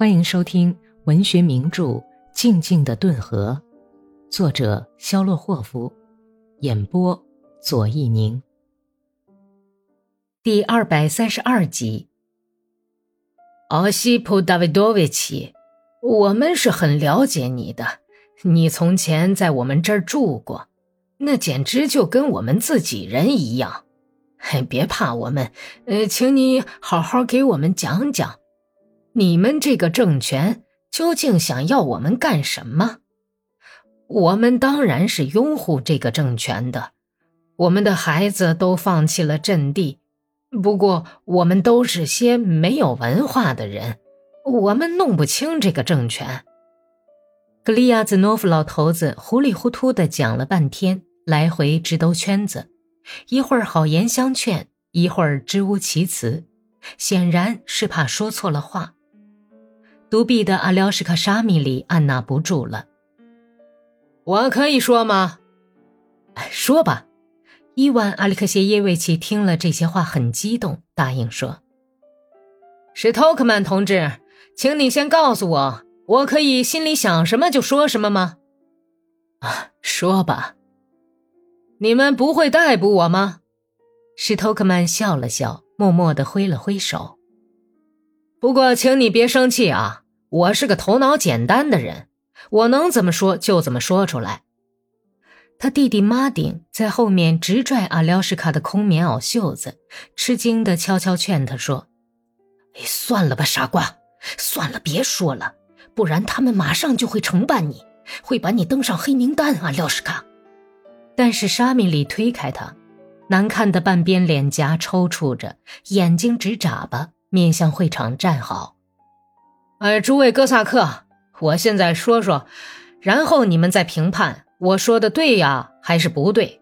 欢迎收听文学名著《静静的顿河》，作者肖洛霍夫，演播左一宁。第二百三十二集。奥西普·达维多维奇，我们是很了解你的。你从前在我们这儿住过，那简直就跟我们自己人一样。嘿别怕我们，呃，请你好好给我们讲讲。你们这个政权究竟想要我们干什么？我们当然是拥护这个政权的。我们的孩子都放弃了阵地，不过我们都是些没有文化的人，我们弄不清这个政权。格利亚兹诺夫老头子糊里糊涂的讲了半天，来回直兜圈子，一会儿好言相劝，一会儿支吾其词，显然是怕说错了话。独臂的阿廖什卡沙米里按捺不住了。我可以说吗？说吧。伊万阿里克谢耶维奇听了这些话很激动，答应说：“史托克曼同志，请你先告诉我，我可以心里想什么就说什么吗？”啊，说吧。你们不会逮捕我吗？史托克曼笑了笑，默默的挥了挥手。不过，请你别生气啊！我是个头脑简单的人，我能怎么说就怎么说出来。他弟弟马丁在后面直拽阿廖什卡的空棉袄袖子，吃惊的悄悄劝他说：“哎，算了吧，傻瓜，算了，别说了，不然他们马上就会惩办你，会把你登上黑名单。”阿廖什卡，但是沙米里推开他，难看的半边脸颊抽搐着，眼睛直眨巴。面向会场站好，哎，诸位哥萨克，我现在说说，然后你们再评判我说的对呀还是不对。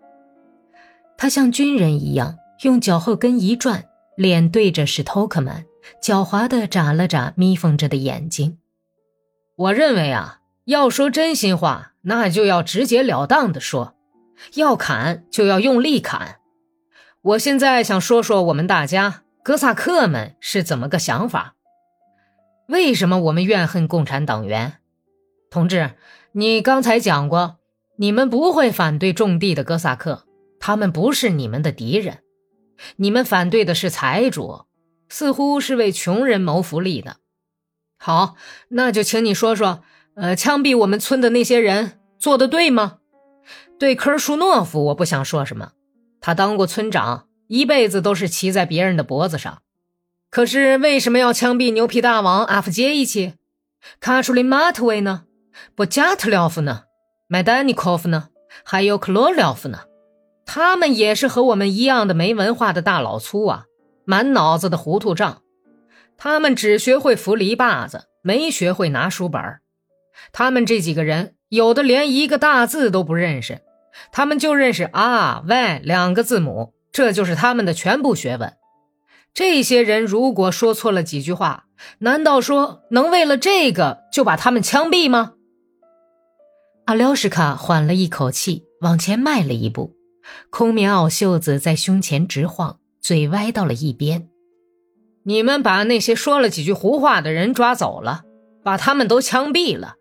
他像军人一样，用脚后跟一转，脸对着史托克曼，狡猾地眨了眨眯缝着的眼睛。我认为啊，要说真心话，那就要直截了当地说，要砍就要用力砍。我现在想说说我们大家。哥萨克们是怎么个想法？为什么我们怨恨共产党员？同志，你刚才讲过，你们不会反对种地的哥萨克，他们不是你们的敌人。你们反对的是财主，似乎是为穷人谋福利的。好，那就请你说说，呃，枪毙我们村的那些人做的对吗？对科尔舒诺夫，我不想说什么，他当过村长。一辈子都是骑在别人的脖子上，可是为什么要枪毙牛皮大王阿夫杰伊奇、卡楚林马特维呢？布加特廖夫呢？麦丹尼科夫呢？还有克罗廖夫呢？他们也是和我们一样的没文化的大老粗啊，满脑子的糊涂账。他们只学会扶篱笆子，没学会拿书本他们这几个人，有的连一个大字都不认识，他们就认识 R、Y 两个字母。这就是他们的全部学问。这些人如果说错了几句话，难道说能为了这个就把他们枪毙吗？阿廖什卡缓了一口气，往前迈了一步，空棉袄袖子在胸前直晃，嘴歪到了一边。你们把那些说了几句胡话的人抓走了，把他们都枪毙了。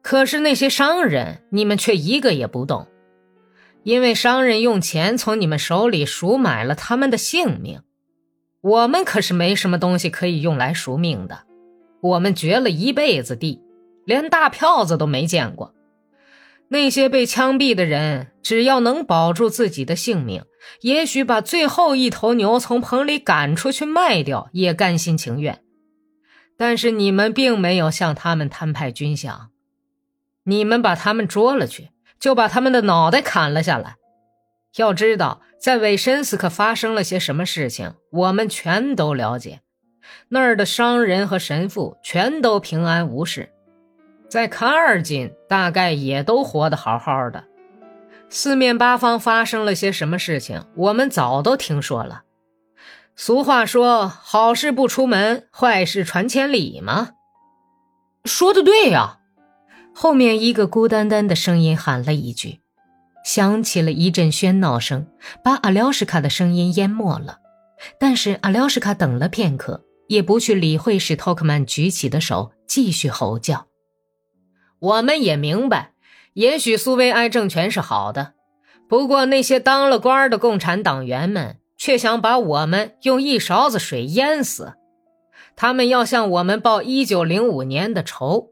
可是那些商人，你们却一个也不动。因为商人用钱从你们手里赎买了他们的性命，我们可是没什么东西可以用来赎命的。我们掘了一辈子地，连大票子都没见过。那些被枪毙的人，只要能保住自己的性命，也许把最后一头牛从棚里赶出去卖掉，也甘心情愿。但是你们并没有向他们摊派军饷，你们把他们捉了去。就把他们的脑袋砍了下来。要知道，在韦申斯克发生了些什么事情，我们全都了解。那儿的商人和神父全都平安无事，在卡尔金大概也都活得好好的。四面八方发生了些什么事情，我们早都听说了。俗话说：“好事不出门，坏事传千里”嘛。说的对呀。后面一个孤单单的声音喊了一句，响起了一阵喧闹声，把阿廖什卡的声音淹没了。但是阿廖什卡等了片刻，也不去理会史托克曼举起的手，继续吼叫：“我们也明白，也许苏维埃政权是好的，不过那些当了官的共产党员们却想把我们用一勺子水淹死，他们要向我们报一九零五年的仇。”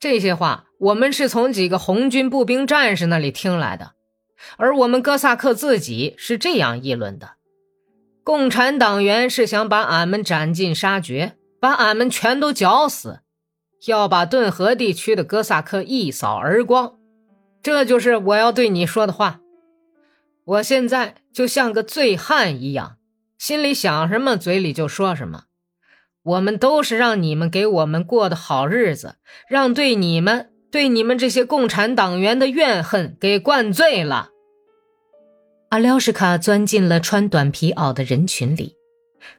这些话我们是从几个红军步兵战士那里听来的，而我们哥萨克自己是这样议论的。共产党员是想把俺们斩尽杀绝，把俺们全都绞死，要把顿河地区的哥萨克一扫而光。这就是我要对你说的话。我现在就像个醉汉一样，心里想什么，嘴里就说什么。我们都是让你们给我们过的好日子，让对你们、对你们这些共产党员的怨恨给灌醉了。阿廖什卡钻进了穿短皮袄的人群里，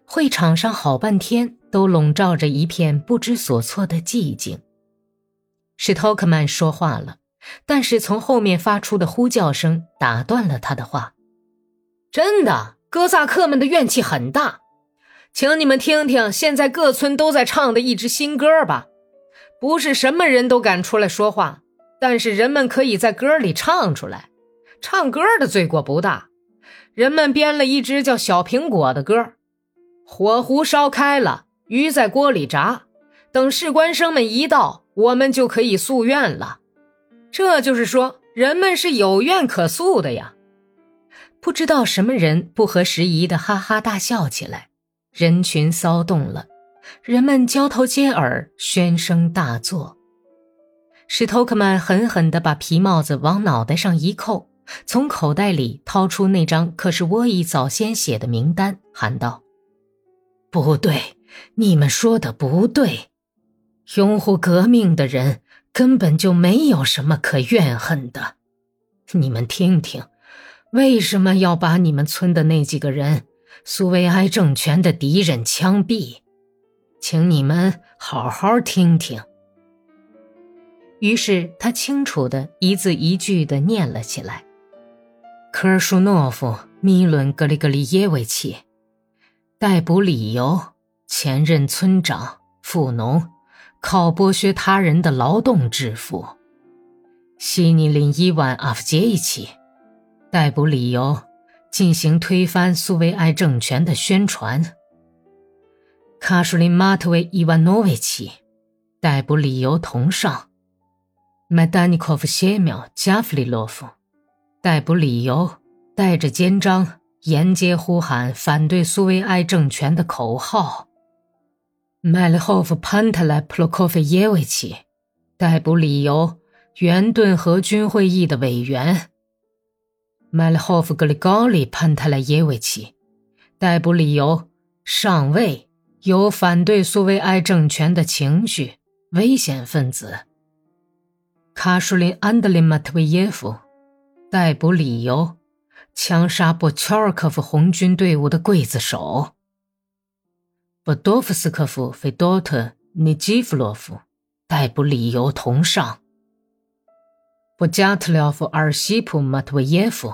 会场上好半天都笼罩着一片不知所措的寂静。史托克曼说话了，但是从后面发出的呼叫声打断了他的话。真的，哥萨克们的怨气很大，请你们听听现在各村都在唱的一支新歌吧。不是什么人都敢出来说话，但是人们可以在歌里唱出来。唱歌的罪过不大，人们编了一支叫《小苹果》的歌。火壶烧开了，鱼在锅里炸，等士官生们一到，我们就可以诉愿了。这就是说，人们是有怨可诉的呀。不知道什么人不合时宜的哈哈大笑起来，人群骚动了，人们交头接耳，喧声大作。史托克曼狠狠地把皮帽子往脑袋上一扣。从口袋里掏出那张可是沃伊早先写的名单，喊道：“不对，你们说的不对。拥护革命的人根本就没有什么可怨恨的。你们听听，为什么要把你们村的那几个人，苏维埃政权的敌人枪毙？请你们好好听听。”于是他清楚的一字一句的念了起来。科尔舒诺夫、米伦格里格里耶维奇，逮捕理由：前任村长、富农，靠剥削他人的劳动致富；西尼林伊万阿夫杰伊奇，逮捕理由：进行推翻苏维埃政权的宣传；卡舒林马特维伊万诺维奇，逮捕理由同上；麦丹尼科夫谢苗加弗里洛夫。逮捕理由：带着肩章沿街呼喊反对苏维埃政权的口号。麦利霍夫潘特莱普洛科菲耶维奇，逮捕理由：原顿河军会议的委员。麦利霍夫格里高里潘特莱耶维奇，逮捕理由：上尉有反对苏维埃政权的情绪，危险分子。卡舒林安德林马特维耶夫。逮捕理由：枪杀布乔尔科夫红军队伍的刽子手。波多夫斯科夫费多特尼基夫洛夫，逮捕理由同上。布加特廖夫尔西普马特维耶夫，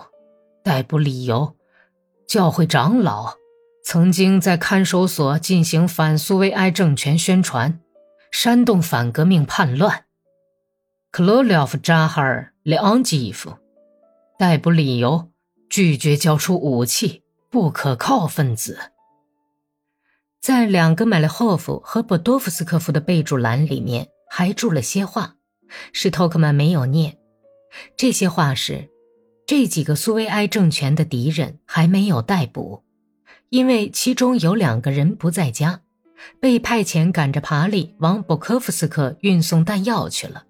逮捕理由：教会长老曾经在看守所进行反苏维埃政权宣传，煽动反革命叛乱。克罗廖夫扎哈尔列昂基夫。逮捕理由：拒绝交出武器，不可靠分子。在两个麦列霍夫和波多夫斯科夫的备注栏里面还注了些话，是托克曼没有念。这些话是：这几个苏维埃政权的敌人还没有逮捕，因为其中有两个人不在家，被派遣赶着爬犁往博科夫斯克运送弹药去了，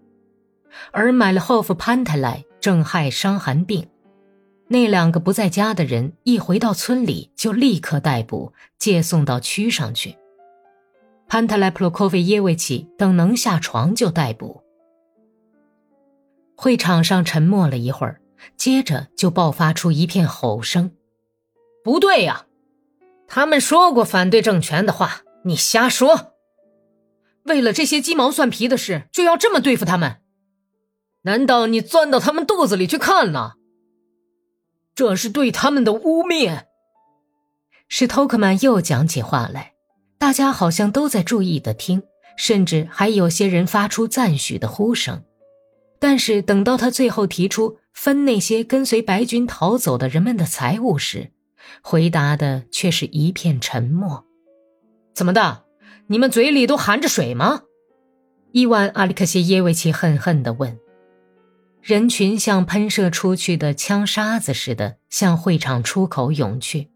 而买了霍夫潘泰莱。正害伤寒病，那两个不在家的人一回到村里就立刻逮捕，借送到区上去。潘特莱普洛科菲耶维奇等能下床就逮捕。会场上沉默了一会儿，接着就爆发出一片吼声：“不对呀！他们说过反对政权的话，你瞎说！为了这些鸡毛蒜皮的事，就要这么对付他们？”难道你钻到他们肚子里去看了？这是对他们的污蔑。史托克曼又讲起话来，大家好像都在注意的听，甚至还有些人发出赞许的呼声。但是等到他最后提出分那些跟随白军逃走的人们的财物时，回答的却是一片沉默。怎么的？你们嘴里都含着水吗？伊万·阿里克谢耶维奇恨恨地问。人群像喷射出去的枪沙子似的向会场出口涌去。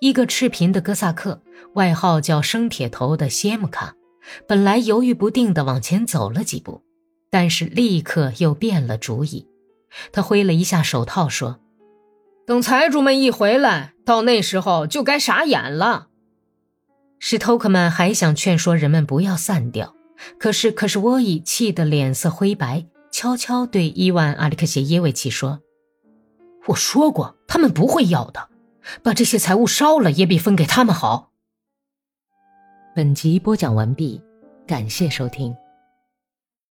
一个赤贫的哥萨克，外号叫“生铁头”的谢姆卡，本来犹豫不定地往前走了几步。但是立刻又变了主意，他挥了一下手套，说：“等财主们一回来，到那时候就该傻眼了。”史托克曼还想劝说人们不要散掉，可是可是沃伊气得脸色灰白，悄悄对伊万·阿里克谢耶维奇说：“我说过，他们不会要的，把这些财物烧了也比分给他们好。”本集播讲完毕，感谢收听。